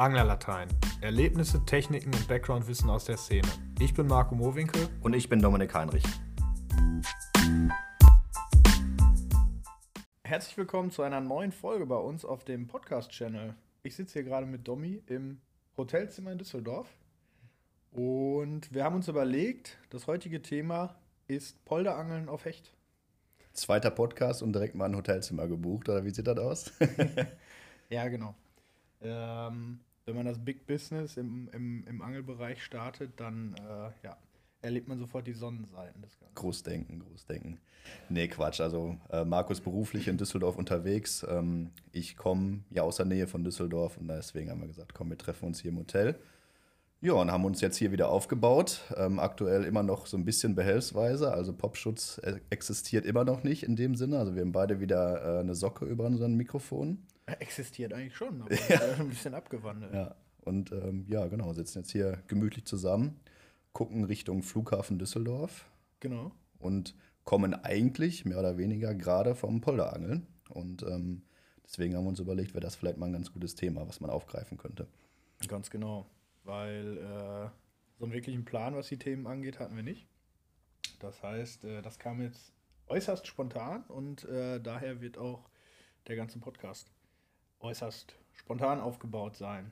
Anglerlatein. Erlebnisse, Techniken und Backgroundwissen aus der Szene. Ich bin Marco Mowinkel. Und ich bin Dominik Heinrich. Herzlich willkommen zu einer neuen Folge bei uns auf dem Podcast-Channel. Ich sitze hier gerade mit Domi im Hotelzimmer in Düsseldorf. Und wir haben uns überlegt, das heutige Thema ist Polderangeln auf Hecht. Zweiter Podcast und direkt mal ein Hotelzimmer gebucht, oder wie sieht das aus? ja, genau. Ähm, wenn man das Big Business im, im, im Angelbereich startet, dann äh, ja, erlebt man sofort die Sonnenseiten des Ganzen. Großdenken, Großdenken. Nee, Quatsch. Also äh, Markus beruflich in Düsseldorf unterwegs. Ähm, ich komme ja aus der Nähe von Düsseldorf und deswegen haben wir gesagt, komm, wir treffen uns hier im Hotel. Ja, und haben uns jetzt hier wieder aufgebaut. Ähm, aktuell immer noch so ein bisschen behelfsweise. Also Popschutz äh, existiert immer noch nicht in dem Sinne. Also wir haben beide wieder äh, eine Socke über unseren Mikrofon. Existiert eigentlich schon, aber ja. ein bisschen abgewandelt. Ja, und ähm, ja, genau, sitzen jetzt hier gemütlich zusammen, gucken Richtung Flughafen Düsseldorf. Genau. Und kommen eigentlich mehr oder weniger gerade vom Polderangeln. Und ähm, deswegen haben wir uns überlegt, wäre das vielleicht mal ein ganz gutes Thema, was man aufgreifen könnte. Ganz genau weil äh, so einen wirklichen Plan, was die Themen angeht, hatten wir nicht. Das heißt, äh, das kam jetzt äußerst spontan und äh, daher wird auch der ganze Podcast äußerst spontan aufgebaut sein.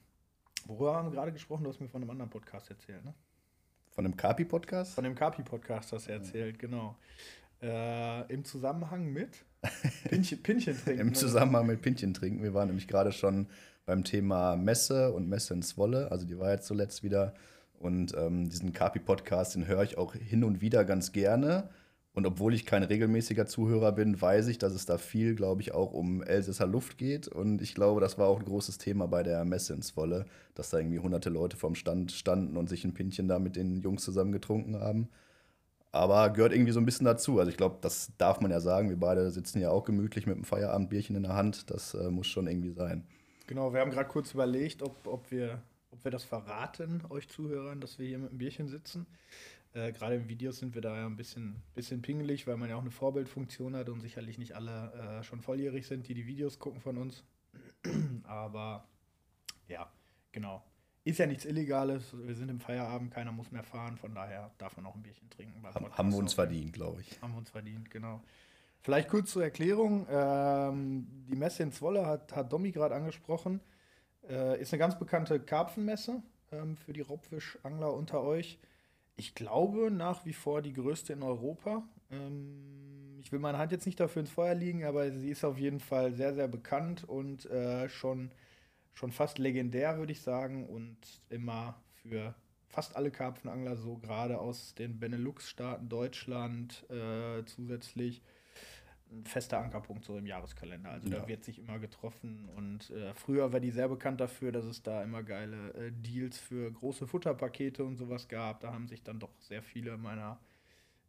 Worüber haben wir gerade gesprochen? Du hast mir von einem anderen Podcast erzählt, ne? Von dem Kapi-Podcast? Von dem Kapi-Podcast hast du erzählt, ja. genau. Äh, Im Zusammenhang mit Pinchen, Pinchen trinken. Im Zusammenhang mit Pinchen trinken. Wir waren nämlich gerade schon beim Thema Messe und Messe in Zwolle. Also die war jetzt zuletzt wieder. Und ähm, diesen Kapi-Podcast, den höre ich auch hin und wieder ganz gerne. Und obwohl ich kein regelmäßiger Zuhörer bin, weiß ich, dass es da viel, glaube ich, auch um Elsässer Luft geht. Und ich glaube, das war auch ein großes Thema bei der Messe in Zwolle, dass da irgendwie hunderte Leute vorm Stand standen und sich ein Pinchen da mit den Jungs zusammen getrunken haben. Aber gehört irgendwie so ein bisschen dazu. Also ich glaube, das darf man ja sagen. Wir beide sitzen ja auch gemütlich mit einem Feierabendbierchen in der Hand. Das äh, muss schon irgendwie sein. Genau, wir haben gerade kurz überlegt, ob, ob, wir, ob wir das verraten, euch Zuhörern, dass wir hier mit einem Bierchen sitzen. Äh, gerade im Video sind wir da ja ein bisschen, bisschen pingelig, weil man ja auch eine Vorbildfunktion hat und sicherlich nicht alle äh, schon volljährig sind, die die Videos gucken von uns. Aber ja, genau. Ist ja nichts Illegales. Wir sind im Feierabend, keiner muss mehr fahren, von daher darf man auch ein Bierchen trinken. Haben wir uns verdient, glaube ich. Haben wir uns verdient, genau. Vielleicht kurz zur Erklärung. Ähm, die Messe in Zwolle hat, hat Domi gerade angesprochen. Äh, ist eine ganz bekannte Karpfenmesse ähm, für die Raubfischangler unter euch. Ich glaube nach wie vor die größte in Europa. Ähm, ich will meine Hand jetzt nicht dafür ins Feuer liegen, aber sie ist auf jeden Fall sehr, sehr bekannt und äh, schon, schon fast legendär, würde ich sagen. Und immer für fast alle Karpfenangler, so gerade aus den Benelux-Staaten, Deutschland äh, zusätzlich ein fester Ankerpunkt so im Jahreskalender. Also ja. da wird sich immer getroffen und äh, früher war die sehr bekannt dafür, dass es da immer geile äh, Deals für große Futterpakete und sowas gab. Da haben sich dann doch sehr viele meiner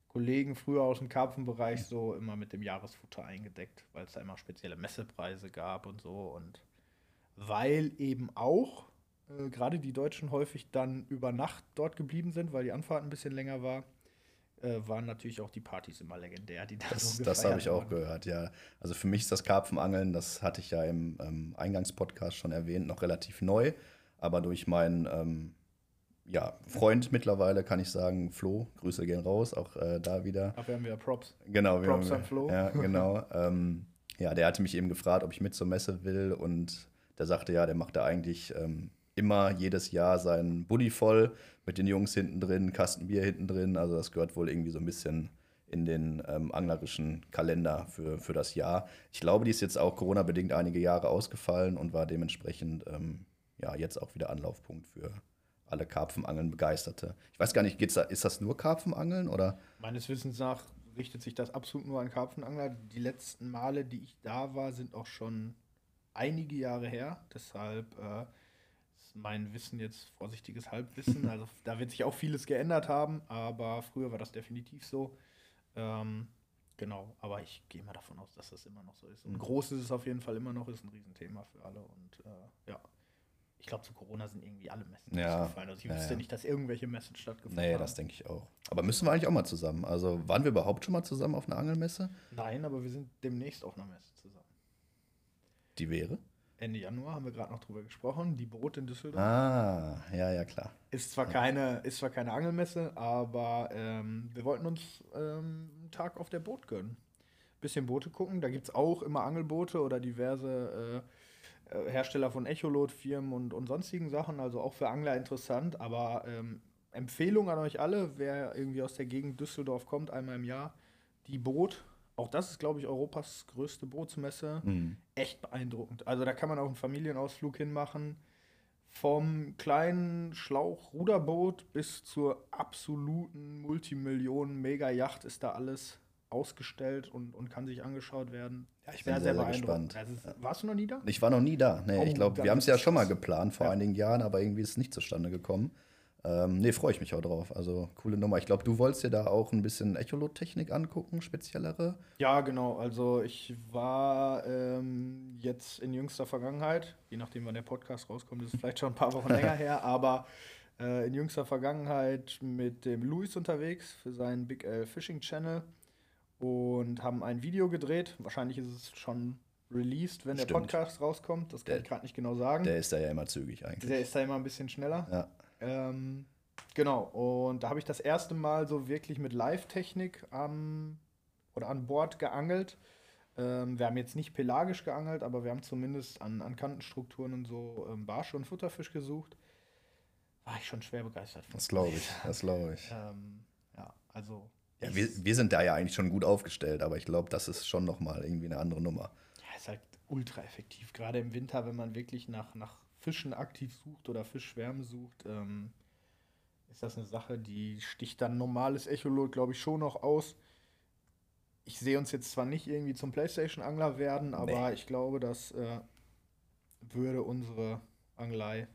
Kollegen früher aus dem Karpfenbereich so immer mit dem Jahresfutter eingedeckt, weil es da immer spezielle Messepreise gab und so und weil eben auch äh, gerade die Deutschen häufig dann über Nacht dort geblieben sind, weil die Anfahrt ein bisschen länger war äh, waren natürlich auch die Partys immer legendär, die da Das, so das habe ich auch gehört, ja. Also für mich ist das Karpfenangeln, das hatte ich ja im ähm, Eingangspodcast schon erwähnt, noch relativ neu. Aber durch meinen ähm, ja, Freund mittlerweile kann ich sagen, Flo, Grüße gehen raus, auch äh, da wieder. Ach, wir haben wieder Props. Genau, Props an Flo. Ja, genau. ähm, ja, der hatte mich eben gefragt, ob ich mit zur Messe will und der sagte, ja, der macht da eigentlich ähm, immer jedes Jahr seinen Buddy voll mit den Jungs hinten drin, Kasten Bier hinten drin. Also das gehört wohl irgendwie so ein bisschen in den ähm, anglerischen Kalender für, für das Jahr. Ich glaube, die ist jetzt auch Corona-bedingt einige Jahre ausgefallen und war dementsprechend ähm, ja, jetzt auch wieder Anlaufpunkt für alle Karpfenangeln Begeisterte. Ich weiß gar nicht, geht's da, ist das nur Karpfenangeln oder? Meines Wissens nach richtet sich das absolut nur an Karpfenangler. Die letzten Male, die ich da war, sind auch schon einige Jahre her. Deshalb äh, mein Wissen jetzt vorsichtiges Halbwissen. Also da wird sich auch vieles geändert haben, aber früher war das definitiv so. Ähm, genau, aber ich gehe mal davon aus, dass das immer noch so ist. Und mhm. groß ist es auf jeden Fall immer noch, ist ein Riesenthema für alle. Und äh, ja, ich glaube, zu Corona sind irgendwie alle Messen ja. gefallen. Also ich wüsste ja, ja. nicht, dass irgendwelche Messen stattgefunden nee, haben. Nee, das denke ich auch. Aber müssen wir eigentlich auch mal zusammen? Also waren wir überhaupt schon mal zusammen auf einer Angelmesse? Nein, aber wir sind demnächst auf einer Messe zusammen. Die wäre? Ende Januar, haben wir gerade noch drüber gesprochen, die Boot in Düsseldorf. Ah, ja, ja, klar. Ist zwar keine, ist zwar keine Angelmesse, aber ähm, wir wollten uns ähm, einen Tag auf der Boot gönnen. Bisschen Boote gucken. Da gibt es auch immer Angelboote oder diverse äh, äh, Hersteller von Echolot-Firmen und, und sonstigen Sachen. Also auch für Angler interessant. Aber ähm, Empfehlung an euch alle, wer irgendwie aus der Gegend Düsseldorf kommt, einmal im Jahr, die Boot. Auch das ist, glaube ich, Europas größte Bootsmesse. Mhm. Echt beeindruckend. Also da kann man auch einen Familienausflug hinmachen. Vom kleinen Schlauch-Ruderboot bis zur absoluten Multimillionen-Mega-Yacht ist da alles ausgestellt und, und kann sich angeschaut werden. Ja, ich bin sehr, sehr gespannt. Also, warst du noch nie da? Ich war noch nie da. Nee, Oh, ich glaube, wir haben es ja schon mal geplant vor Ja. einigen Jahren, aber irgendwie ist es nicht zustande gekommen. Ähm, nee, freue ich mich auch drauf. Also, coole Nummer. Ich glaube, du wolltest dir da auch ein bisschen Echolot-Technik angucken, speziellere. Ja, genau. Also ich war ähm, jetzt in jüngster Vergangenheit, je nachdem, wann der Podcast rauskommt, ist es vielleicht schon ein paar Wochen länger her, aber äh, in jüngster Vergangenheit mit dem Luis unterwegs für seinen Big L Fishing Channel und haben ein Video gedreht. Wahrscheinlich ist es schon released, wenn der Stimmt. Podcast rauskommt. Das kann Der- ich gerade nicht genau sagen. Der ist da ja immer zügig eigentlich. Der ist da immer ein bisschen schneller. Ja. Ähm, genau, und da habe ich das erste Mal so wirklich mit Live-Technik am oder an Bord geangelt. Ähm, wir haben jetzt nicht pelagisch geangelt, aber wir haben zumindest an, an Kantenstrukturen und so ähm, Barsche und Futterfisch gesucht. War ich schon schwer begeistert von. Das glaube ich. Das glaube ich. Ähm, ja, also. Ja, wir, wir sind da ja eigentlich schon gut aufgestellt, aber ich glaube, das ist schon nochmal irgendwie eine andere Nummer. Ja, ist halt ultra effektiv. Gerade im Winter, wenn man wirklich nach, nach Fischen aktiv sucht oder Fischschwärme sucht, ähm, ist das eine Sache, die sticht dann normales Echolot, glaube ich, schon noch aus. Ich sehe uns jetzt zwar nicht irgendwie zum Playstation-Angler werden, aber Nee. ich glaube, das äh, würde unsere Angelei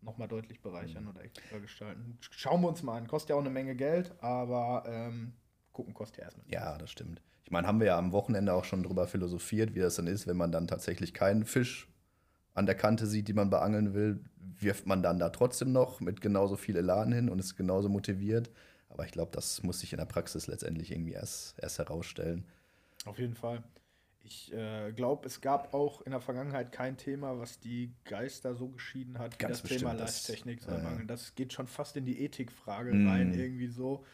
nochmal deutlich bereichern Mhm. oder extra gestalten. Schauen wir uns mal an. Kostet ja auch eine Menge Geld, aber ähm, gucken kostet ja erstmal nichts. Ja, das stimmt. Ich meine, haben wir ja am Wochenende auch schon drüber philosophiert, wie das dann ist, wenn man dann tatsächlich keinen Fisch an der Kante sieht, die man beangeln will, wirft man dann da trotzdem noch mit genauso viel Elan hin und ist genauso motiviert. Aber ich glaube, das muss sich in der Praxis letztendlich irgendwie erst, erst herausstellen. Auf jeden Fall. Ich äh, glaube, es gab auch in der Vergangenheit kein Thema, was die Geister so geschieden hat, wie Ganz das Thema bestimmt, das-. Angeln. Das geht schon fast in die Ethikfrage Mm. rein, irgendwie so.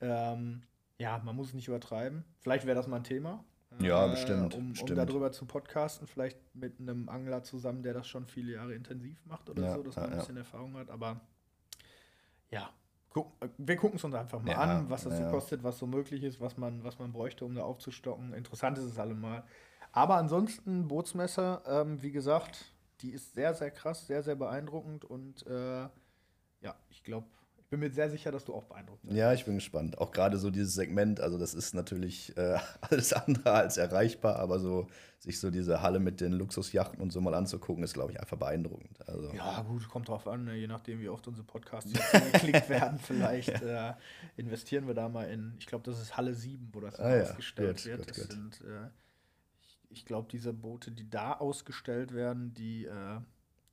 Ähm, ja, man muss es nicht übertreiben. Vielleicht wäre das mal ein Thema. Ja, bestimmt, Um, um bestimmt. darüber zu podcasten, vielleicht mit einem Angler zusammen, der das schon viele Jahre intensiv macht oder Ja, so, dass ja, man ein ja. bisschen Erfahrung hat. Aber ja, guck, äh, wir gucken es uns einfach mal Ja, an, was das so ja. kostet, was so möglich ist, was man, was man bräuchte, um da aufzustocken. Interessant ist es allemal. Aber ansonsten, Bootsmesse, ähm, wie gesagt, die ist sehr, sehr krass, sehr, sehr beeindruckend und äh, ja, ich glaube, bin mir sehr sicher, dass du auch beeindruckt bist. Ja, ich bin gespannt. Auch gerade so dieses Segment, also das ist natürlich äh, alles andere als erreichbar, aber so sich so diese Halle mit den Luxusjachten und so mal anzugucken, ist, glaube ich, einfach beeindruckend. Also, Ja, gut, kommt drauf an, ne? je nachdem, wie oft unsere Podcasts geklickt werden. Vielleicht äh, investieren wir da mal in, ich glaube, das ist Halle 7, wo das Ah ja, ausgestellt gut, wird. gut, das gut. sind, äh, ich, ich glaube, diese Boote, die da ausgestellt werden, die äh,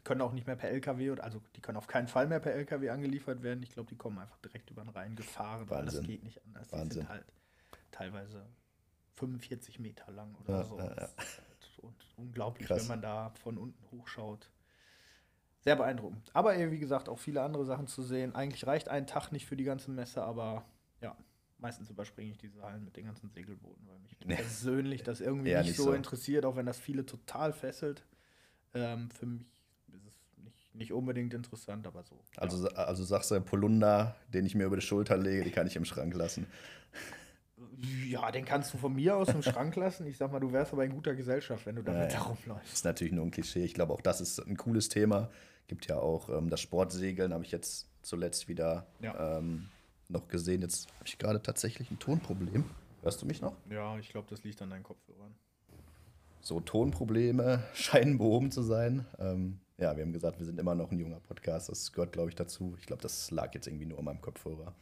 können auch nicht mehr per LKW, oder, also die können auf keinen Fall mehr per LKW angeliefert werden. Ich glaube, die kommen einfach direkt über den Rhein gefahren, weil das Wahnsinn. geht nicht anders. Die Wahnsinn. sind halt teilweise 45 Meter lang oder Ja, so. ja, ja. Und unglaublich, Krass. wenn man da von unten hochschaut. Sehr beeindruckend. Aber wie gesagt, auch viele andere Sachen zu sehen. Eigentlich reicht ein Tag nicht für die ganze Messe, aber ja, meistens überspringe ich diese Hallen mit den ganzen Segelbooten, weil mich Nee. persönlich das irgendwie Eher nicht, nicht so, interessiert, auch wenn das viele total fesselt. Ähm, für mich nicht, unbedingt interessant, aber so. Also, also sagst du, Polunder, den ich mir über die Schulter lege, die kann ich im Schrank lassen. ja, den kannst du von mir aus im Schrank lassen. Ich sag mal, du wärst aber in guter Gesellschaft, wenn du damit Ja, ja. herumläufst. Ist natürlich nur ein Klischee. Ich glaube, auch das ist ein cooles Thema. Gibt ja auch ähm, das Sportsegeln, habe ich jetzt zuletzt wieder Ja. ähm, noch gesehen. Jetzt habe ich gerade tatsächlich ein Tonproblem. Hörst du mich noch? Ja, ich glaube, das liegt an deinen Kopfhörern. So, Tonprobleme scheinen behoben zu sein. Ähm, ja, wir haben gesagt, wir sind immer noch ein junger Podcast. Das gehört, glaube ich, dazu. Ich glaube, das lag jetzt irgendwie nur an meinem Kopfhörer.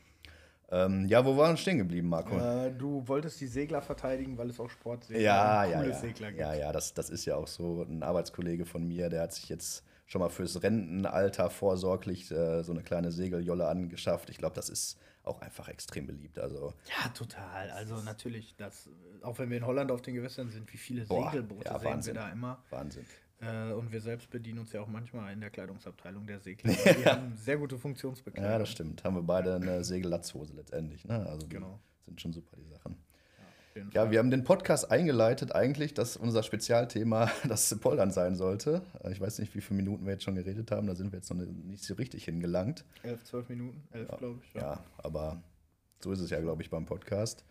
Ähm, ja, wo waren wir stehen geblieben, Marco? Äh, du wolltest die Segler verteidigen, weil es auch Sportsegler Ja, und ja, coole ja. Segler gibt. Ja, ja, das, das ist ja auch so. Ein Arbeitskollege von mir, der hat sich jetzt schon mal fürs Rentenalter vorsorglich äh, so eine kleine Segeljolle angeschafft. Ich glaube, das ist auch einfach extrem beliebt. Also, Ja, total. Also natürlich, das, auch wenn wir in Holland auf den Gewässern sind, wie viele Boah, Segelboote ja, sehen wir da immer. Wahnsinn. Äh, und wir selbst bedienen uns ja auch manchmal in der Kleidungsabteilung der Segler. Die haben sehr gute Funktionsbekleidung. Ja, das stimmt. Haben wir beide eine Segellatzhose letztendlich. Ne? Also Genau. sind schon super, die Sachen. Jeden Ja, Fall. wir haben den Podcast eingeleitet eigentlich, dass unser Spezialthema das Poldern sein sollte. Äh, Ich weiß nicht, wie viele Minuten wir jetzt schon geredet haben. Da sind wir jetzt noch nicht so richtig hingelangt. elf, zwölf Minuten, elf, glaube ich. Ja, aber so ist es ja, glaube ich, beim Podcast.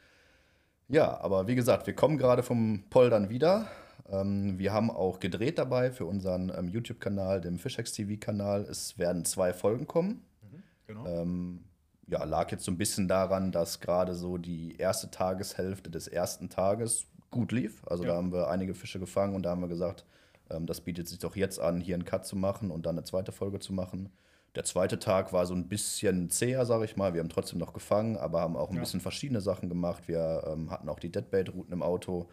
Ja, aber wie gesagt, wir kommen gerade vom Poldern wieder. Ähm, wir haben auch gedreht dabei für unseren ähm, YouTube-Kanal, dem Fishex TV-Kanal. Es werden zwei Folgen kommen. Genau. Ähm, ja, lag jetzt so ein bisschen daran, dass gerade so die erste Tageshälfte des ersten Tages gut lief. Also Ja. da haben wir einige Fische gefangen und da haben wir gesagt, ähm, das bietet sich doch jetzt an, hier einen Cut zu machen und dann eine zweite Folge zu machen. Der zweite Tag war so ein bisschen zäher, sage ich mal. Wir haben trotzdem noch gefangen, aber haben auch ein Ja. bisschen verschiedene Sachen gemacht. Wir ähm, hatten auch die Deadbait-Routen im Auto.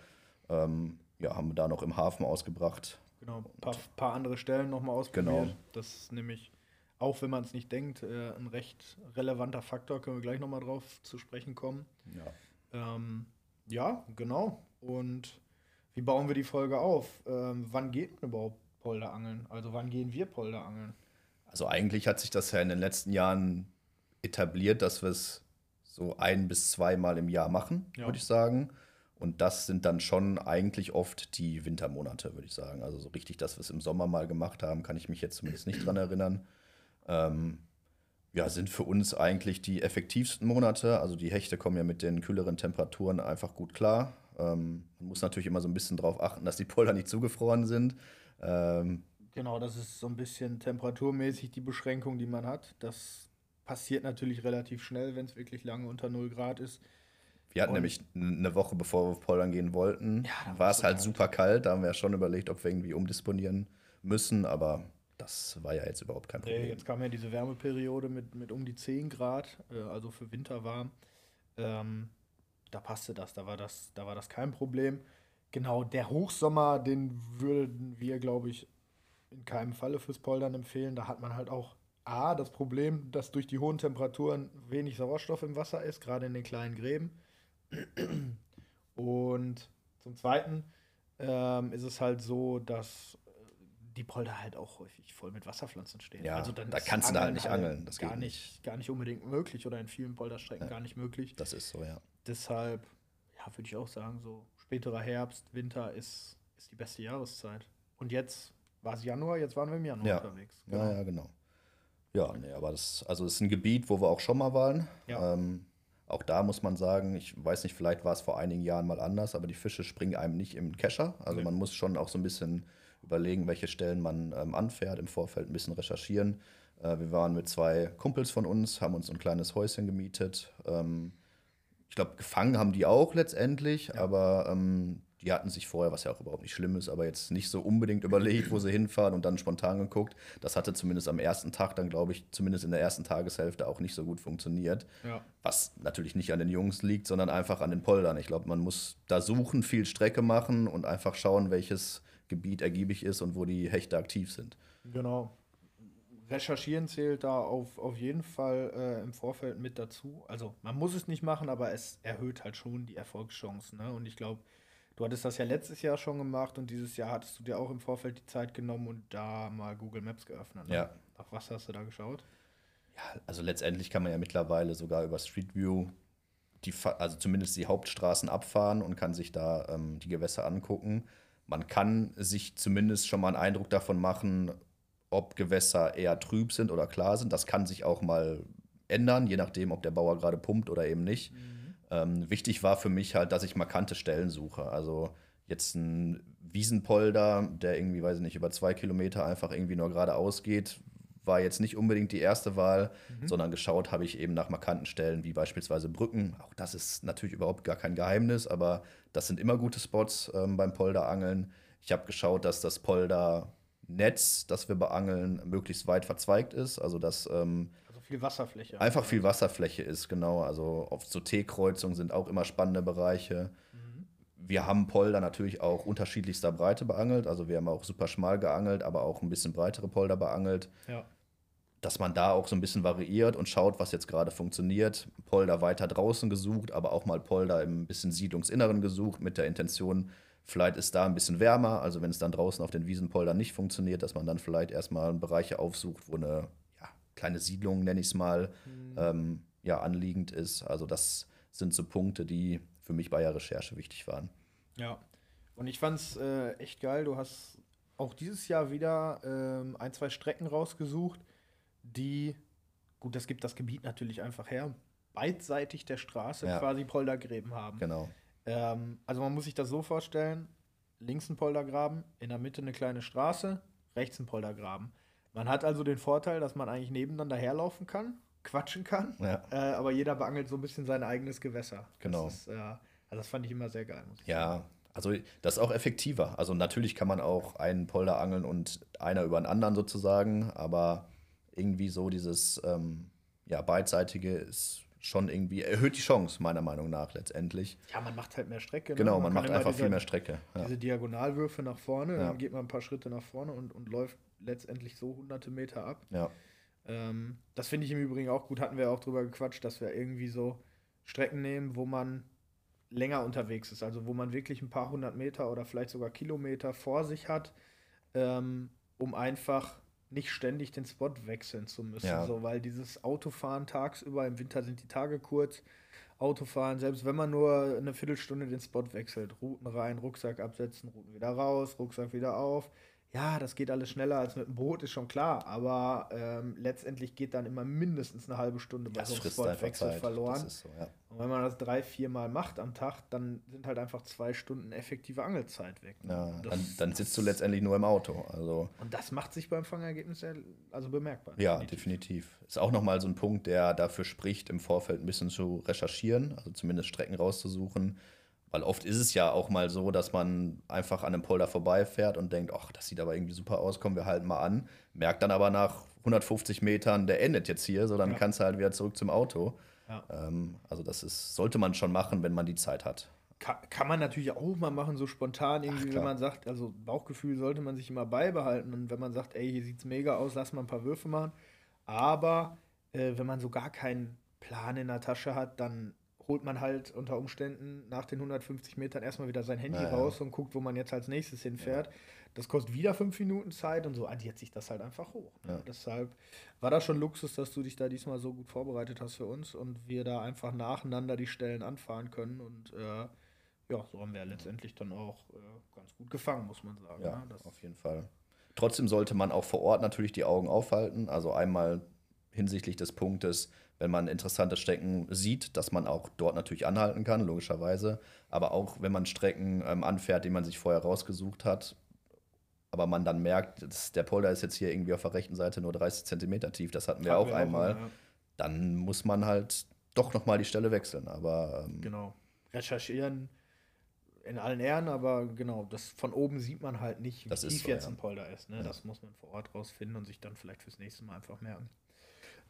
Ähm, ja, haben wir da noch im Hafen ausgebracht. Genau, ein paar, paar andere Stellen nochmal ausprobiert. Genau. Das ist nämlich, auch wenn man es nicht denkt, äh, ein recht relevanter Faktor. Können wir gleich nochmal drauf zu sprechen kommen. Ja. Ähm, ja, genau. Und wie bauen wir die Folge auf? Ähm, wann geht man überhaupt Polderangeln? Also wann gehen wir Polderangeln? Also eigentlich hat sich das ja in den letzten Jahren etabliert, dass wir es so ein bis zweimal im Jahr machen, Ja. würde ich sagen. Und das sind dann schon eigentlich oft die Wintermonate, würde ich sagen. Also so richtig, dass wir es im Sommer mal gemacht haben, kann ich mich jetzt zumindest nicht dran erinnern. Ähm, ja, sind für uns eigentlich die effektivsten Monate. Also die Hechte kommen ja mit den kühleren Temperaturen einfach gut klar. Ähm, man muss natürlich immer so ein bisschen darauf achten, dass die Polder nicht zugefroren sind. Ähm, Genau, das ist so ein bisschen temperaturmäßig die Beschränkung, die man hat. Das passiert natürlich relativ schnell, wenn es wirklich lange unter 0 Grad ist. Wir hatten Und- nämlich eine Woche, bevor wir auf Poldern gehen wollten, Ja, war es halt kalt. super kalt. Da haben wir ja schon überlegt, ob wir irgendwie umdisponieren müssen, aber das war ja jetzt überhaupt kein Nee, Problem. jetzt kam ja diese Wärmeperiode mit, mit um die 10 Grad, äh, also für Winter warm. Ähm, da passte das, da war das, da war das kein Problem. Genau, der Hochsommer, den würden wir, glaube ich, in keinem Falle fürs Poldern empfehlen. Da hat man halt auch A, das Problem, dass durch die hohen Temperaturen wenig Sauerstoff im Wasser ist, gerade in den kleinen Gräben. Und zum Zweiten ähm, ist es halt so, dass äh, die Polder halt auch häufig voll mit Wasserpflanzen stehen. Ja, also dann da kannst du da halt nicht angeln, das gar geht nicht, gar nicht unbedingt möglich oder in vielen Polderstrecken gar nicht möglich. Das ist so, ja. Deshalb, ja, würde ich auch sagen, so späterer Herbst, Winter ist, ist die beste Jahreszeit. Und jetzt war es Januar, jetzt waren wir im Januar Ja. unterwegs. Ja, ja, genau. Ja, nee, aber das, also es ist ein Gebiet, wo wir auch schon mal waren. Ja. Ähm, auch da muss man sagen, ich weiß nicht, vielleicht war es vor einigen Jahren mal anders, aber die Fische springen einem nicht im Kescher. Also Nee. man muss schon auch so ein bisschen überlegen, welche Stellen man ähm, anfährt, im Vorfeld ein bisschen recherchieren. Äh, wir waren mit zwei Kumpels von uns, haben uns ein kleines Häuschen gemietet. Ähm, ich glaube, gefangen haben die auch letztendlich, aber ähm, die hatten sich vorher, was ja auch überhaupt nicht schlimm ist, aber jetzt nicht so unbedingt überlegt, wo sie hinfahren und dann spontan geguckt. Das hatte zumindest am ersten Tag dann, glaube ich, zumindest in der ersten Tageshälfte auch nicht so gut funktioniert. Ja. Was natürlich nicht an den Jungs liegt, sondern einfach an den Poldern. Ich glaube, man muss da suchen, viel Strecke machen und einfach schauen, welches Gebiet ergiebig ist und wo die Hechte aktiv sind. Genau. Recherchieren zählt da auf, auf jeden Fall äh, im Vorfeld mit dazu. Also man muss es nicht machen, aber es erhöht halt schon die Erfolgschancen. Ne? Und ich glaube, du hattest das ja letztes Jahr schon gemacht und dieses Jahr hattest du dir auch im Vorfeld die Zeit genommen und da mal Google Maps geöffnet. Ne? Ja. Nach was hast du da geschaut? Ja, also letztendlich kann man ja mittlerweile sogar über Street View die, also zumindest die Hauptstraßen abfahren und kann sich da ähm, die Gewässer angucken. Man kann sich zumindest schon mal einen Eindruck davon machen, ob Gewässer eher trüb sind oder klar sind. Das kann sich auch mal ändern, je nachdem, ob der Bauer gerade pumpt oder eben nicht. Ähm, wichtig war für mich halt, dass ich markante Stellen suche. Also jetzt ein Wiesenpolder, der irgendwie, weiß ich nicht, über zwei Kilometer einfach irgendwie nur geradeaus geht, war jetzt nicht unbedingt die erste Wahl, sondern geschaut habe ich eben nach markanten Stellen, wie beispielsweise Brücken. Auch das ist natürlich überhaupt gar kein Geheimnis, aber das sind immer gute Spots ähm, beim Polderangeln. Ich habe geschaut, dass das Poldernetz, das wir beangeln, möglichst weit verzweigt ist. Also dass ähm, viel Wasserfläche. einfach viel Wasserfläche ist, genau. Also auf so T-Kreuzungen sind auch immer spannende Bereiche. Wir haben Polder natürlich auch unterschiedlichster Breite beangelt. Also wir haben auch super schmal geangelt, aber auch ein bisschen breitere Polder beangelt. Ja. Dass man da auch so ein bisschen variiert und schaut, was jetzt gerade funktioniert. Polder weiter draußen gesucht, aber auch mal Polder im bisschen Siedlungsinneren gesucht, mit der Intention, Vielleicht ist da ein bisschen wärmer, also wenn es dann draußen auf den Wiesenpoldern nicht funktioniert, dass man dann vielleicht erstmal Bereiche aufsucht, wo eine kleine Siedlung, nenne ich es mal, mhm. ähm, ja, anliegend ist. Also das sind so Punkte, die für mich bei der Recherche wichtig waren. Ja, und ich fand es äh, echt geil. Du hast auch dieses Jahr wieder ähm, ein, zwei Strecken rausgesucht, die, gut, das gibt das Gebiet natürlich einfach her, beidseitig der Straße ja. quasi Poldergräben haben. Genau. Ähm, also man muss sich das so vorstellen: links ein Poldergraben, in der Mitte eine kleine Straße, rechts ein Poldergraben. Man hat also den Vorteil, dass man eigentlich nebeneinander herlaufen kann, quatschen kann, ja. äh, aber jeder beangelt so ein bisschen sein eigenes Gewässer. Genau. Das, ist, äh, also das fand ich immer sehr geil. ja, also das ist auch effektiver. Also natürlich kann man auch einen Polder angeln und einer über den anderen sozusagen, aber irgendwie so dieses ähm, ja, beidseitige ist schon irgendwie, erhöht die Chance, meiner Meinung nach letztendlich. Ja, man macht halt mehr Strecke. Ne? Genau, man, man macht einfach diese, viel mehr Strecke. Ja. Diese Diagonalwürfe nach vorne, ja. dann geht man ein paar Schritte nach vorne und, und läuft letztendlich so hunderte Meter ab. Ja. Ähm, das finde ich im Übrigen auch gut, hatten wir auch drüber gequatscht, dass wir irgendwie so Strecken nehmen, wo man länger unterwegs ist, also wo man wirklich ein paar hundert Meter oder vielleicht sogar Kilometer vor sich hat, ähm, um einfach nicht ständig den Spot wechseln zu müssen. Ja. So, weil dieses Autofahren tagsüber, im Winter sind die Tage kurz, Autofahren, selbst wenn man nur eine Viertelstunde den Spot wechselt, Routen rein, Rucksack absetzen, Routen wieder raus, Rucksack wieder auf, ja, das geht alles schneller als mit dem Boot, ist schon klar. Aber ähm, letztendlich geht dann immer mindestens eine halbe Stunde bei das so einem Spotwechsel verloren. So, ja. Und wenn man das drei, vier Mal macht am Tag, dann sind halt einfach zwei Stunden effektive Angelzeit weg. Ne? Ja, dann, dann, sitzt du letztendlich nur im Auto. Also. Und das macht sich beim Fangergebnis also bemerkbar. Ja, definitiv. definitiv. Ist auch nochmal so ein Punkt, der dafür spricht, im Vorfeld ein bisschen zu recherchieren, also zumindest Strecken rauszusuchen weil oft ist es ja auch mal so, dass man einfach an einem Polder vorbeifährt und denkt, ach, das sieht aber irgendwie super aus, kommen wir halt mal an. Merkt dann aber nach 150 Metern, der endet jetzt hier, so dann ja. kannst du halt wieder zurück zum Auto. Ja. Ähm, also das ist, sollte man schon machen, wenn man die Zeit hat. Kann, kann man natürlich auch mal machen, so spontan irgendwie, ach, wenn man sagt, also Bauchgefühl sollte man sich immer beibehalten. Und wenn man sagt, ey, hier sieht es mega aus, lass mal ein paar Würfe machen. Aber äh, wenn man so gar keinen Plan in der Tasche hat, dann holt man halt unter Umständen nach den 150 Metern erstmal wieder sein Handy naja. raus und guckt, wo man jetzt als nächstes hinfährt. Ja. Das kostet wieder fünf Minuten Zeit und so addiert sich das halt einfach hoch. Ne? Ja. Deshalb war das schon Luxus, dass du dich da diesmal so gut vorbereitet hast für uns und wir da einfach nacheinander die Stellen anfahren können und äh, ja, so haben wir ja letztendlich dann auch äh, ganz gut gefangen, muss man sagen. Ja, ne? auf jeden Fall. Trotzdem sollte man auch vor Ort natürlich die Augen aufhalten. Also einmal hinsichtlich des Punktes, wenn man interessante Strecken sieht, dass man auch dort natürlich anhalten kann, logischerweise. Aber auch wenn man Strecken ähm, anfährt, die man sich vorher rausgesucht hat, aber man dann merkt, dass der Polder ist jetzt hier irgendwie auf der rechten Seite nur 30 Zentimeter tief, das hatten wir hatten auch wir einmal, auch, ja. dann muss man halt doch nochmal die Stelle wechseln. Aber ähm, genau. Recherchieren in allen Ehren, aber genau, das von oben sieht man halt nicht, wie tief so, jetzt ja. ein Polder ist. Ne? Ja. Das muss man vor Ort rausfinden und sich dann vielleicht fürs nächste Mal einfach merken.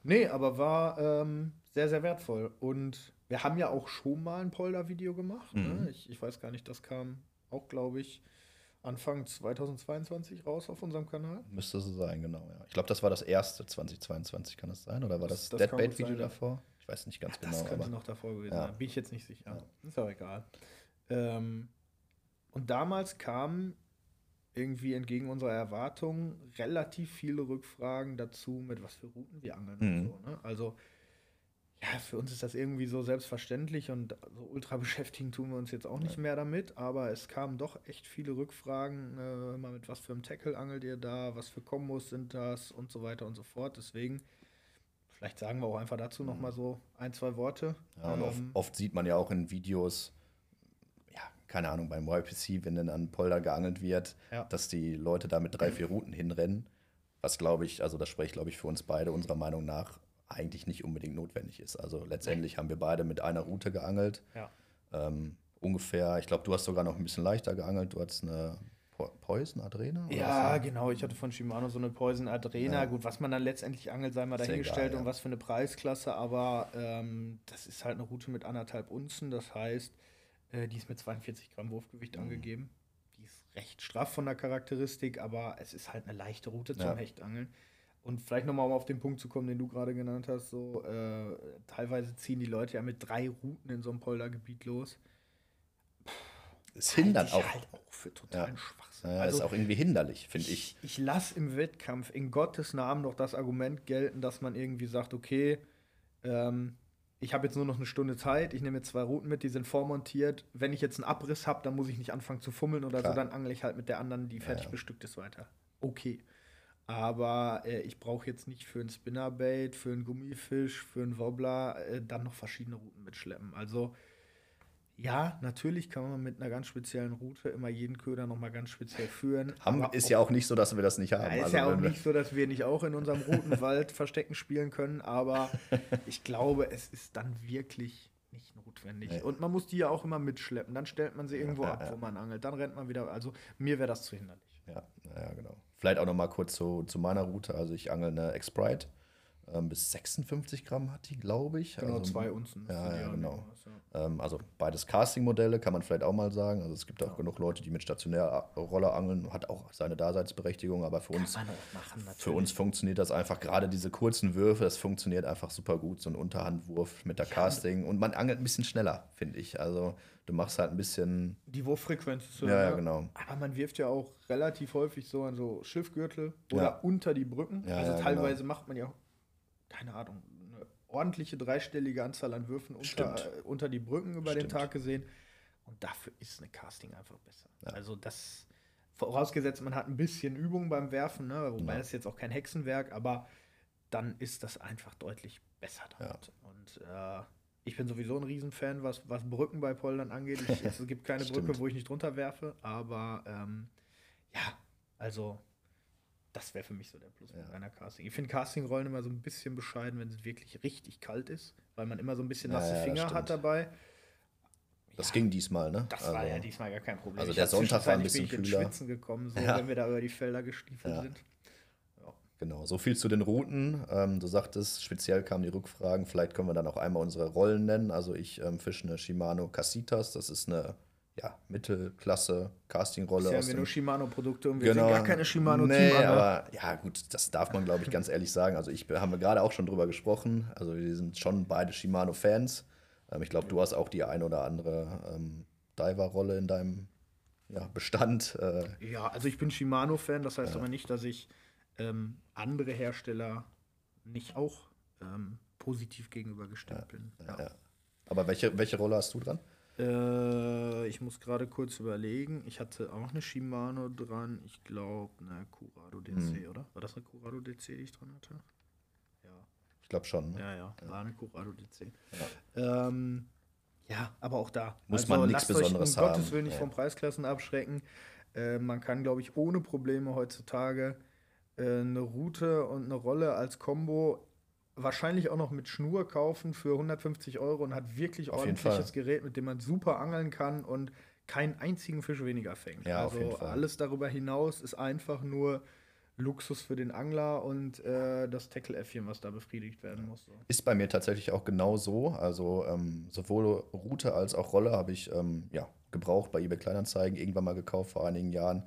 Nee, aber war ähm, sehr, sehr wertvoll. Und wir haben ja auch schon mal ein Polder-Video gemacht. Ne? Mhm. Ne? Ich, ich weiß gar nicht, das kam auch, glaube ich, Anfang 2022 raus auf unserem Kanal. Müsste so sein, genau, ja. Ich glaube, das war das erste 2022, kann das sein? Oder war das, das, das Deadbait-Video davor? Ich weiß nicht ganz ja, genau. Das könnte aber, noch davor gewesen ja. sein. Bin ich jetzt nicht sicher. Ja. Ist auch egal. Ähm, und damals kam irgendwie entgegen unserer Erwartungen relativ viele Rückfragen dazu, mit was für Routen wir angeln mhm. und so. Ne? Also, ja, für uns ist das irgendwie so selbstverständlich und so ultra beschäftigen tun wir uns jetzt auch nicht mehr damit, aber es kamen doch echt viele Rückfragen, äh, mal mit was für einem Tackle angelt ihr da, was für Kombos sind das und so weiter und so fort. Deswegen, vielleicht sagen wir auch einfach dazu mhm. noch mal so ein, zwei Worte. Ja, ähm, oft, oft sieht man ja auch in Videos, keine Ahnung, beim YPC, wenn dann an Polder geangelt wird, ja. dass die Leute da mit drei, vier Routen hinrennen. Was glaube ich, also das spricht, glaube ich, für uns beide unserer Meinung nach eigentlich nicht unbedingt notwendig ist. Also letztendlich haben wir beide mit einer Route geangelt. Ja. Ähm, ungefähr, ich glaube, du hast sogar noch ein bisschen leichter geangelt. Du hattest eine Poison Adrena? Ja, genau. Ich hatte von Shimano so eine Poison Adrena. Ja. Gut, was man dann letztendlich angelt, sei mal dahingestellt egal, ja. und was für eine Preisklasse. Aber ähm, das ist halt eine Route mit anderthalb Unzen. Das heißt, äh, die ist mit 42 Gramm Wurfgewicht mhm. angegeben. Die ist recht straff von der Charakteristik, aber es ist halt eine leichte Route zum ja. Hechtangeln. Und vielleicht nochmal, um auf den Punkt zu kommen, den du gerade genannt hast, so äh, teilweise ziehen die Leute ja mit drei Routen in so einem Poldergebiet los. Es hindert auch, halt auch für totalen Schwachsinn. Ja, also, ist auch irgendwie hinderlich, finde ich. ich lasse im Wettkampf in Gottes Namen noch das Argument gelten, dass man irgendwie sagt, okay, ähm, ich habe jetzt nur noch eine Stunde Zeit, ich nehme jetzt zwei Routen mit, die sind vormontiert. Wenn ich jetzt einen Abriss habe, dann muss ich nicht anfangen zu fummeln oder Klar. so, dann angle ich halt mit der anderen, die fertig ja. bestückt ist, weiter. Okay. Aber äh, ich brauche jetzt nicht für ein Spinnerbait, für einen Gummifisch, für einen Wobbler äh, dann noch verschiedene Routen mitschleppen. Also ja, natürlich kann man mit einer ganz speziellen Route immer jeden Köder noch mal ganz speziell führen. Haben, ist auch- ja auch nicht so, dass wir das nicht haben. ja, ist Also ja auch nicht so, dass wir nicht auch in unserem roten Wald Verstecken spielen können, aber ich glaube, es ist dann wirklich nicht notwendig. Nee. Und man muss die ja auch immer mitschleppen. Dann stellt man sie irgendwo ja, ab, ja. wo man angelt. Dann rennt man wieder. Also mir wäre das zu hinderlich. Ja, ja, genau. Vielleicht auch noch mal kurz zu, zu meiner Route. Also ich angel eine X-Sprite. Ähm, bis 56 Gramm hat die, glaube ich. Genau, also, zwei Unzen. Ja, ja, genau. ja. Ähm, also beides Casting-Modelle, kann man vielleicht auch mal sagen. Also es gibt auch genug Leute, die mit stationärer Roller angeln, hat auch seine Daseinsberechtigung, aber für uns, Kann auch machen, für uns funktioniert das einfach, gerade diese kurzen Würfe, das funktioniert einfach super gut, so ein Unterhandwurf mit der Casting und man angelt ein bisschen schneller, finde ich. Also du machst halt ein bisschen, Die Wurffrequenz ist so. ja, ja, genau. Aber man wirft ja auch relativ häufig so an so Schiffgürtel oder Ja. unter die Brücken. Ja, also ja, teilweise macht man ja auch, keine Ahnung, eine ordentliche dreistellige Anzahl an Würfen unter, Stimmt. unter die Brücken über den Stimmt. Tag gesehen. Und dafür ist eine Casting einfach besser. Ja. Also das, vorausgesetzt, man hat ein bisschen Übung beim Werfen, ne? wobei Ja. das jetzt auch kein Hexenwerk, aber dann ist das einfach deutlich besser damit. Und äh, ich bin sowieso ein Riesenfan, was, was Brücken bei Poldern angeht. Ich, es gibt keine. Brücke, wo ich nicht drunter werfe, aber ähm, ja, also das wäre für mich so der Pluspunkt Ja. einer Casting. Ich finde Castingrollen immer so ein bisschen bescheiden, wenn es wirklich richtig kalt ist, weil man immer so ein bisschen nasse ja, Finger hat dabei. Das Ja, ging diesmal, ne? Das also, war ja diesmal gar kein Problem. also Ich der Sonntag war ein bisschen bin ich kühler. Schwitzen gekommen, so, Ja. wenn wir da über die Felder gestiefelt sind. Genau, so viel zu den Routen. Ähm, du sagtest, speziell kamen die Rückfragen. Vielleicht können wir dann auch einmal unsere Rollen nennen. Also ich ähm, fische eine Shimano Casitas. Das ist eine ja, Mittelklasse Castingrolle. Bisher haben wir nur Shimano-Produkte und wir Genau. sind gar keine shimano Nee, team aber ja, gut, das darf man, glaube ich, ganz ehrlich sagen. Also ich haben wir gerade auch schon drüber gesprochen. Also wir sind schon beide Shimano-Fans. Ähm, ich glaube, du hast auch die ein oder andere ähm, Diver-Rolle in deinem ja, Bestand. Äh, Ja, also ich bin Shimano-Fan, das heißt aber nicht, dass ich ähm, andere Hersteller nicht auch ähm, positiv gegenübergestellt bin. Ja. ja. Aber welche, welche Rolle hast du dran? Äh, ich muss gerade kurz überlegen. Ich hatte auch eine Shimano dran. Ich glaube, eine Curado DC, oder? War das eine Curado DC, die ich dran hatte? Ja. Ich glaube schon. Ne? Ja, ja, war eine Curado DC. Ja, ähm, ja aber auch da. Muss man nichts Besonderes um Gottes haben. Willen nicht Ja. von Preisklassen abschrecken. Äh, man kann, glaube ich, ohne Probleme heutzutage äh, eine Route und eine Rolle als Combo wahrscheinlich auch noch mit Schnur kaufen für 150 Euro und hat wirklich Auf ordentliches. Gerät, mit dem man super angeln kann und keinen einzigen Fisch weniger fängt. Ja, also alles darüber hinaus ist einfach nur Luxus für den Angler und äh, das Tackle-Äffchen, was da befriedigt werden muss. So. Ist bei mir tatsächlich auch genau so. Also ähm, sowohl Route als auch Rolle habe ich ähm, ja, gebraucht bei eBay Kleinanzeigen, irgendwann mal gekauft vor einigen Jahren.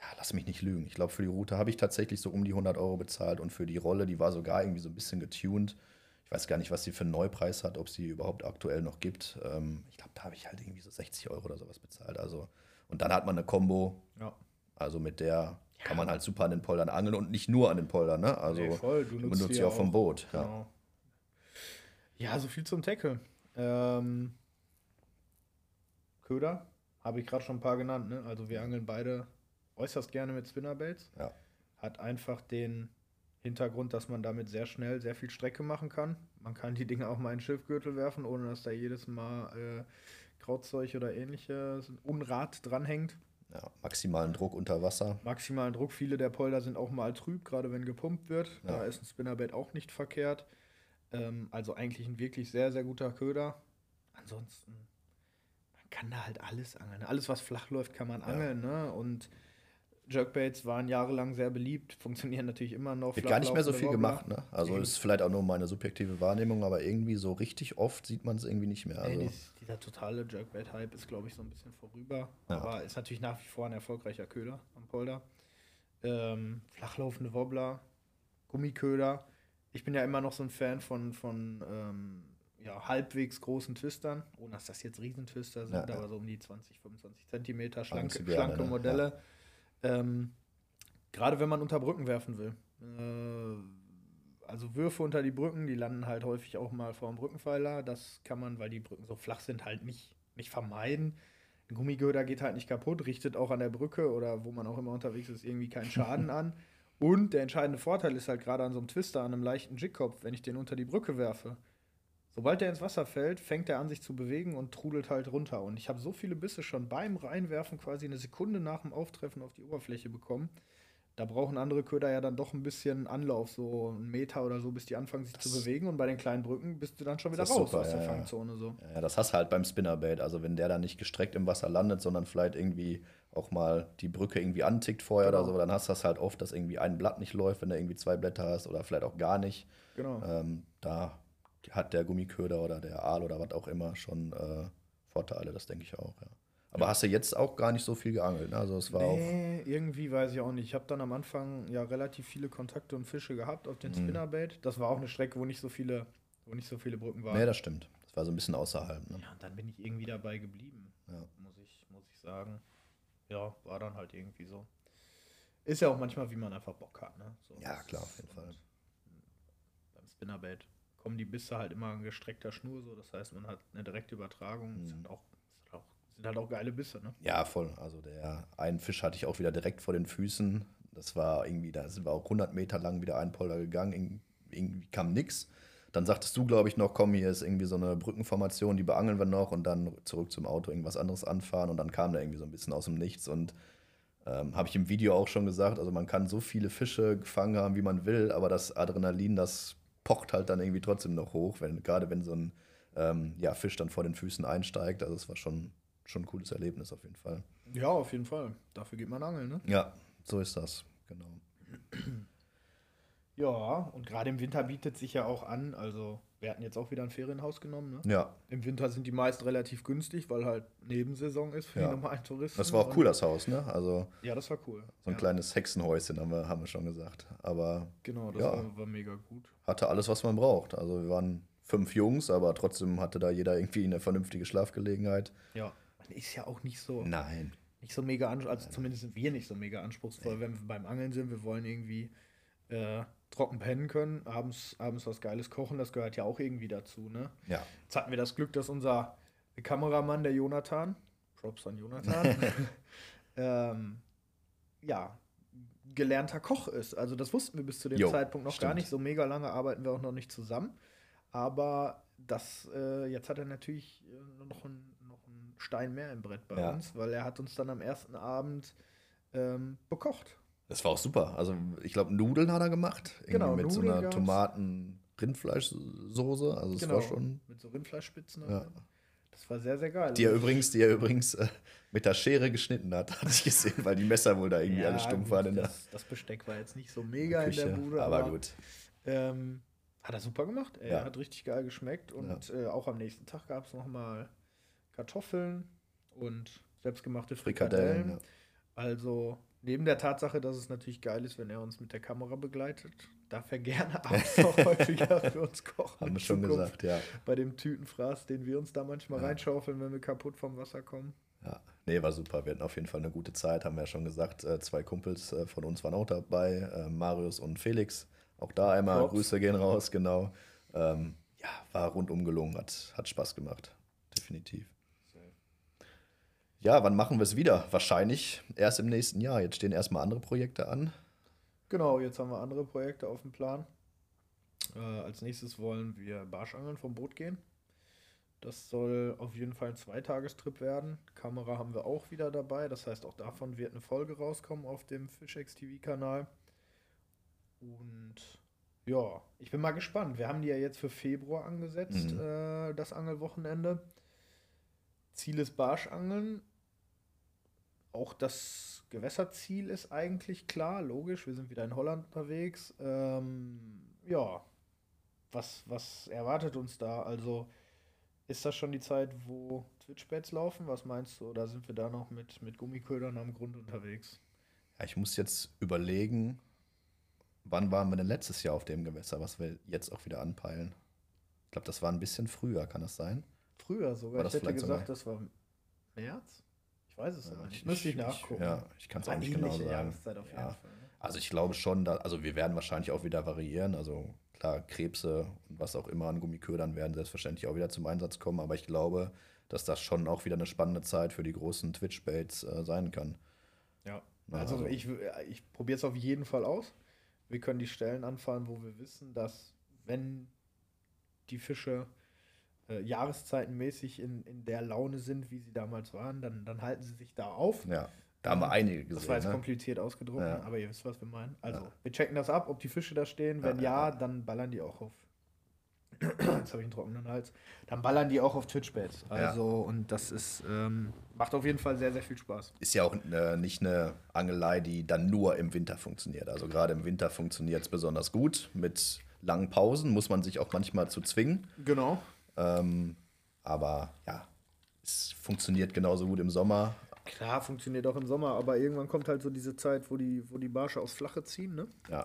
Ja, lass mich nicht lügen. Ich glaube, für die Route habe ich tatsächlich so um die 100 Euro bezahlt und für die Rolle, die war sogar irgendwie so ein bisschen getuned. Ich weiß gar nicht, was sie für einen Neupreis hat, ob sie überhaupt aktuell noch gibt. Ähm, ich glaube, da habe ich halt irgendwie so 60 Euro oder sowas bezahlt. Also, und dann hat man eine Combo, Ja. also mit der kann man halt super an den Poldern angeln und nicht nur an den Poldern, ne? Also Nee, voll. Du nutzt benutzt sie ja auch vom. Boot. Ja. Genau. Ja, so viel zum Tackle. Ähm, Köder habe ich gerade schon ein paar genannt. Ne? Also wir angeln beide äußerst gerne mit Spinnerbaits. Ja. Hat einfach den Hintergrund, dass man damit sehr schnell sehr viel Strecke machen kann. Man kann die Dinge auch mal in den Schiffgürtel werfen, ohne dass da jedes Mal äh, Krautzeug oder ähnliches Unrat dranhängt. Ja, maximalen Druck unter Wasser. maximalen Druck. Viele der Polder sind auch mal trüb, gerade wenn gepumpt wird. Da Ja. ist ein Spinnerbait auch nicht verkehrt. Ähm, also eigentlich ein wirklich sehr, sehr guter Köder. Ansonsten, man kann da halt alles angeln. Alles, was flach läuft, kann man angeln. Ne? Und Jerkbaits waren jahrelang sehr beliebt, funktionieren natürlich immer noch. Wird gar nicht mehr so viel Wobbler. gemacht, ne? Also Nee. ist vielleicht auch nur meine subjektive Wahrnehmung, aber irgendwie so richtig oft sieht man es irgendwie nicht mehr. Also, dies, dieser totale Jerkbait-Hype ist, glaube ich, so ein bisschen vorüber. Ja. Aber ist natürlich nach wie vor ein erfolgreicher Köder am Polder. Ähm, flachlaufende Wobbler, Gummiköder. Ich bin ja immer noch so ein Fan von, von ähm, ja, halbwegs großen Twistern, ohne dass das jetzt Riesentwister sind, Ja, aber so um die 20, 25 Zentimeter schlanke, schlanke ne? Modelle. Ähm, Gerade wenn man unter Brücken werfen will. Äh, also Würfe unter die Brücken, die landen halt häufig auch mal vor dem Brückenpfeiler. Das kann man, weil die Brücken so flach sind, halt nicht, nicht vermeiden. Ein Gummigöder geht halt nicht kaputt, richtet auch an der Brücke oder wo man auch immer unterwegs ist, irgendwie keinen Schaden an. Und der entscheidende Vorteil ist halt gerade an so einem Twister, an einem leichten Jigkopf, wenn ich den unter die Brücke werfe. Sobald der ins Wasser fällt, fängt er an, sich zu bewegen und trudelt halt runter. Und ich habe so viele Bisse schon beim Reinwerfen quasi eine Sekunde nach dem Auftreffen auf die Oberfläche bekommen. Da brauchen andere Köder ja dann doch ein bisschen Anlauf, so einen Meter oder so, bis die anfangen sich zu bewegen. Und bei den kleinen Brücken bist du dann schon wieder Das raus super, aus der ja. Fangzone. So. Ja, das hast du halt beim Spinnerbait. Also wenn der dann nicht gestreckt im Wasser landet, sondern vielleicht irgendwie auch mal die Brücke irgendwie antickt vorher Genau. oder so, dann hast du das halt oft, dass irgendwie ein Blatt nicht läuft, wenn du irgendwie zwei Blätter hast oder vielleicht auch gar nicht. Genau. Ähm, da hat der Gummiköder oder der Aal oder was auch immer schon äh, Vorteile, das denke ich auch, ja. Aber hast du jetzt auch gar nicht so viel geangelt, ne? Also es war auch. Nee, irgendwie weiß ich auch nicht. Ich habe dann am Anfang ja relativ viele Kontakte und Fische gehabt auf den Mhm. Spinnerbait. Das war auch eine Strecke, wo nicht so viele, wo nicht so viele Brücken waren. Nee, das stimmt. Das war so ein bisschen außerhalb, ne? ja, und dann bin ich irgendwie dabei geblieben, Ja. muss, ich, muss ich sagen. Ja, war dann halt irgendwie so. Ist ja auch manchmal, wie man einfach Bock hat, ne? So, Ja, klar, auf jeden Fall. Beim Spinnerbait kommen die Bisse halt immer an gestreckter Schnur, so. Das heißt, man hat eine direkte Übertragung. Mhm. halt auch, halt auch, sind halt auch geile Bisse, ne? Ja, voll. Also der einen Fisch hatte ich auch wieder direkt vor den Füßen. Das war irgendwie, da sind wir auch 100 Meter lang wieder ein Polder gegangen. Irg- Irgendwie kam nix. Dann sagtest du, glaube ich, noch, komm, hier ist irgendwie so eine Brückenformation, die beangeln wir noch und dann zurück zum Auto irgendwas anderes anfahren. Und dann kam der irgendwie so ein bisschen aus dem Nichts. Und ähm, habe ich im Video auch schon gesagt, also man kann so viele Fische gefangen haben, wie man will, aber das Adrenalin, das pocht halt dann irgendwie trotzdem noch hoch, wenn, gerade wenn so ein ähm, ja, Fisch dann vor den Füßen einsteigt. Also es war schon, schon ein cooles Erlebnis auf jeden Fall. Ja, auf jeden Fall. Dafür geht man angeln, ne? Ja, so ist das, genau. Ja, und gerade im Winter bietet sich ja auch an, also wir hatten jetzt auch wieder ein Ferienhaus genommen, ne? Ja, Im Winter sind die meist relativ günstig, weil halt Nebensaison ist für Ja. die normalen Touristen. das war auch cool, das Haus, ne? Also Ja, das war cool. so ein ja, kleines Hexenhäuschen haben wir, haben wir schon gesagt. Aber Genau, das Ja. war, war mega gut. hatte alles, was man braucht. Also wir waren fünf Jungs, aber trotzdem hatte da jeder irgendwie eine vernünftige Schlafgelegenheit. Ja. Man ist ja auch nicht so, Nein. nicht so mega anspruchsvoll, also zumindest sind wir nicht so mega anspruchsvoll, wenn wir beim Angeln sind. Wir wollen irgendwie äh, trocken pennen können, abends, abends was Geiles kochen, das gehört ja auch irgendwie dazu, ne? Ja. Jetzt hatten wir das Glück, dass unser Kameramann, der Jonathan, Props an Jonathan, ähm, ja, gelernter Koch ist. Also das wussten wir bis zu dem Jo, Zeitpunkt noch gar stimmt. nicht. So mega lange arbeiten wir auch noch nicht zusammen. Aber das, äh, jetzt hat er natürlich äh, noch, ein, noch einen Stein mehr im Brett bei Ja. uns, weil er hat uns dann am ersten Abend ähm, bekocht. Das war auch super. Also ich glaube, Nudeln hat er gemacht. Irgendwie Genau, mit so Nudeln einer gab's. Tomaten-Rindfleischsoße. Also es war schon. Mit so Rindfleischspitzen. Ja. so. Das war sehr, sehr geil. Die er übrigens, die er übrigens äh, mit der Schere geschnitten hat, hatte ich gesehen, weil die Messer wohl da irgendwie alle stumpf waren in das, das Besteck war jetzt nicht so mega Küche. in der Bude, aber, aber, gut. Ähm, hat er super gemacht. Er Ja. hat richtig geil geschmeckt und äh, auch am nächsten Tag gab es nochmal Kartoffeln und selbstgemachte Frikadellen. Frikadellen. Ja. Also neben der Tatsache, dass es natürlich geil ist, wenn er uns mit der Kamera begleitet, darf er gerne abends auch häufiger für uns kochen. Haben wir schon Zukunft. gesagt, ja. Bei dem Tütenfraß, den wir uns da manchmal Ja. reinschaufeln, wenn wir kaputt vom Wasser kommen. Ja, nee, war super. Wir hatten auf jeden Fall eine gute Zeit, haben wir ja schon gesagt. Äh, zwei Kumpels äh, von uns waren auch dabei, äh, Marius und Felix. Auch da einmal Props. Grüße gehen raus, genau. Ähm, ja, war rundum gelungen, hat, hat Spaß gemacht. Definitiv. Ja, wann machen wir es wieder? Wahrscheinlich erst im nächsten Jahr. Jetzt stehen erstmal andere Projekte an. Genau, jetzt haben wir andere Projekte auf dem Plan. Äh, als nächstes wollen wir Barschangeln vom Boot gehen. Das soll auf jeden Fall ein Zweitagestrip werden. Kamera haben wir auch wieder dabei. Das heißt, auch davon wird eine Folge rauskommen auf dem Fishx TV-Kanal. Und ja, ich bin mal gespannt. Wir haben die ja jetzt für Februar angesetzt, Mhm. äh, das Angelwochenende. Ziel ist Barschangeln. Auch das Gewässerziel ist eigentlich klar, logisch. Wir sind wieder in Holland unterwegs. Ähm, ja, was, was erwartet uns da? Also ist das schon die Zeit, wo Twitch-Bets laufen? Was meinst du? Oder sind wir da noch mit, mit Gummiködern am Grund unterwegs? Ja, ich muss jetzt überlegen, wann waren wir denn letztes Jahr auf dem Gewässer, was wir jetzt auch wieder anpeilen. Ich glaube, das war ein bisschen früher, kann das sein? Früher sogar. War ich hätte vielleicht sogar- gesagt, das war März. Ich weiß es Ja, nicht. ich- Müsste ich ich- nachgucken. ja, ich kann's auch War nicht genau sagen. Ja. Fall. ne? Also ich glaube schon, da, also wir werden wahrscheinlich auch wieder variieren. Also klar, Krebse und was auch immer an Gummiködern werden selbstverständlich auch wieder zum Einsatz kommen. Aber ich glaube, dass das schon auch wieder eine spannende Zeit für die großen Twitch-Baits äh, sein kann. Ja. Na, Also, also- ich, ich probiere es auf jeden Fall aus. Wir können die Stellen anfahren, wo wir wissen, dass wenn die Fische äh, jahreszeitenmäßig in, in der Laune sind, wie sie damals waren, dann, dann halten sie sich da auf. Ja, da haben wir einige gesehen. Das war jetzt ne? kompliziert ausgedrückt, Ja. aber ihr wisst, was wir meinen. Also, Ja. wir checken das ab, ob die Fische da stehen. Wenn Ja, ja, dann ballern die auch auf. Jetzt habe ich einen trockenen Hals. Dann ballern die auch auf Twitch-Baits. Ja. Also, und das ist, ähm, macht auf jeden Fall sehr, sehr viel Spaß. Ist ja auch äh, nicht eine Angelei, die dann nur im Winter funktioniert. Also gerade im Winter funktioniert es besonders gut. Mit langen Pausen muss man sich auch manchmal zu zwingen. Genau. Ähm, aber ja, es funktioniert genauso gut im Sommer. Klar, funktioniert auch im Sommer, aber irgendwann kommt halt so diese Zeit, wo die, wo die Barsche aufs Flache ziehen, ne? Ja,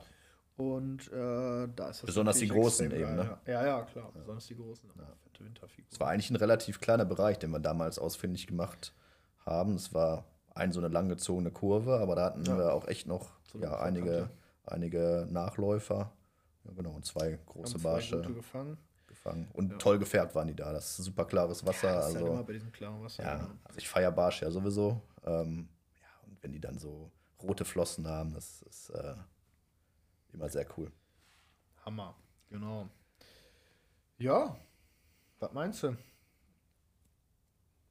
Und äh, da ist das Besonders die Großen eben, ne? Ja, ja, klar. Besonders die Großen. Fette Winterfigur. es war eigentlich ein relativ kleiner Bereich, den wir damals ausfindig gemacht haben. Es war ein so eine langgezogene Kurve, aber da hatten Ja. wir auch echt noch So ja, einige, einige Nachläufer. Ja, genau, und zwei große Haben zwei Barsche gute gefangen. Gefangen. Und Ja. toll gefärbt waren die da. Das ist super klares Wasser. Ja, das ist halt immer also, bei diesem klaren Wasser. ja, genau. also ich feiere Barsche ja sowieso. Ähm, ja, und wenn die dann so rote Flossen haben, das ist äh, immer sehr cool. Hammer, genau. Ja, was meinst du?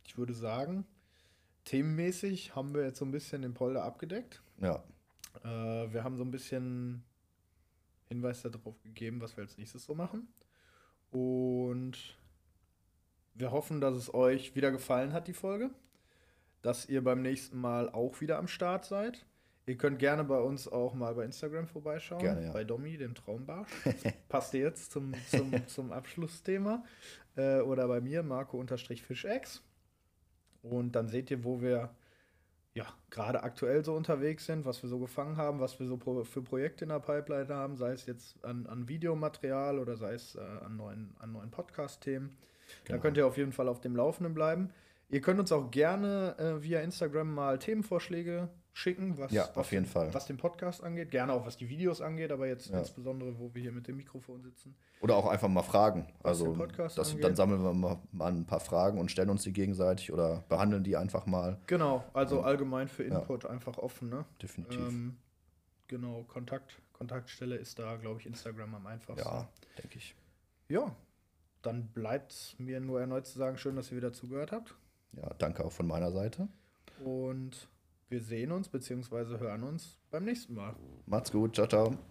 Ich würde sagen, themenmäßig haben wir jetzt so ein bisschen den Polder abgedeckt. Ja, Äh, wir haben so ein bisschen Hinweis darauf gegeben, was wir als nächstes so machen. Und wir hoffen, dass es euch wieder gefallen hat, die Folge. Dass ihr beim nächsten Mal auch wieder am Start seid. Ihr könnt gerne bei uns auch mal bei Instagram vorbeischauen. Gerne, ja. Bei Domi, dem Traumbarsch. Passt jetzt zum, zum, zum Abschlussthema. Äh, oder bei mir, Marco-Fischex. Und dann seht ihr, wo wir ja, gerade aktuell so unterwegs sind, was wir so gefangen haben, was wir so pro, für Projekte in der Pipeline haben, sei es jetzt an, an Videomaterial oder sei es äh, an neuen, an neuen Podcast-Themen. Da Genau. könnt ihr auf jeden Fall auf dem Laufenden bleiben. Ihr könnt uns auch gerne äh, via Instagram mal Themenvorschläge schicken, was, Ja, was, auf jeden Fall. was den Podcast angeht, gerne auch was die Videos angeht, aber jetzt Ja. insbesondere, wo wir hier mit dem Mikrofon sitzen. Oder auch einfach mal Fragen. Was Also das, angeht. dann sammeln wir mal, mal ein paar Fragen und stellen uns die gegenseitig oder behandeln die einfach mal. Genau, also Ja. allgemein für Ja. Input einfach offen, ne? Definitiv. Ähm, genau, Kontakt, Kontaktstelle ist da, glaube ich, Instagram am einfachsten. ja, denke ich. Ja, dann bleibt mir nur erneut zu sagen, schön, dass ihr wieder zugehört habt. Ja, danke auch von meiner Seite. Und wir sehen uns bzw. hören uns beim nächsten Mal. Macht's gut. Ciao, ciao.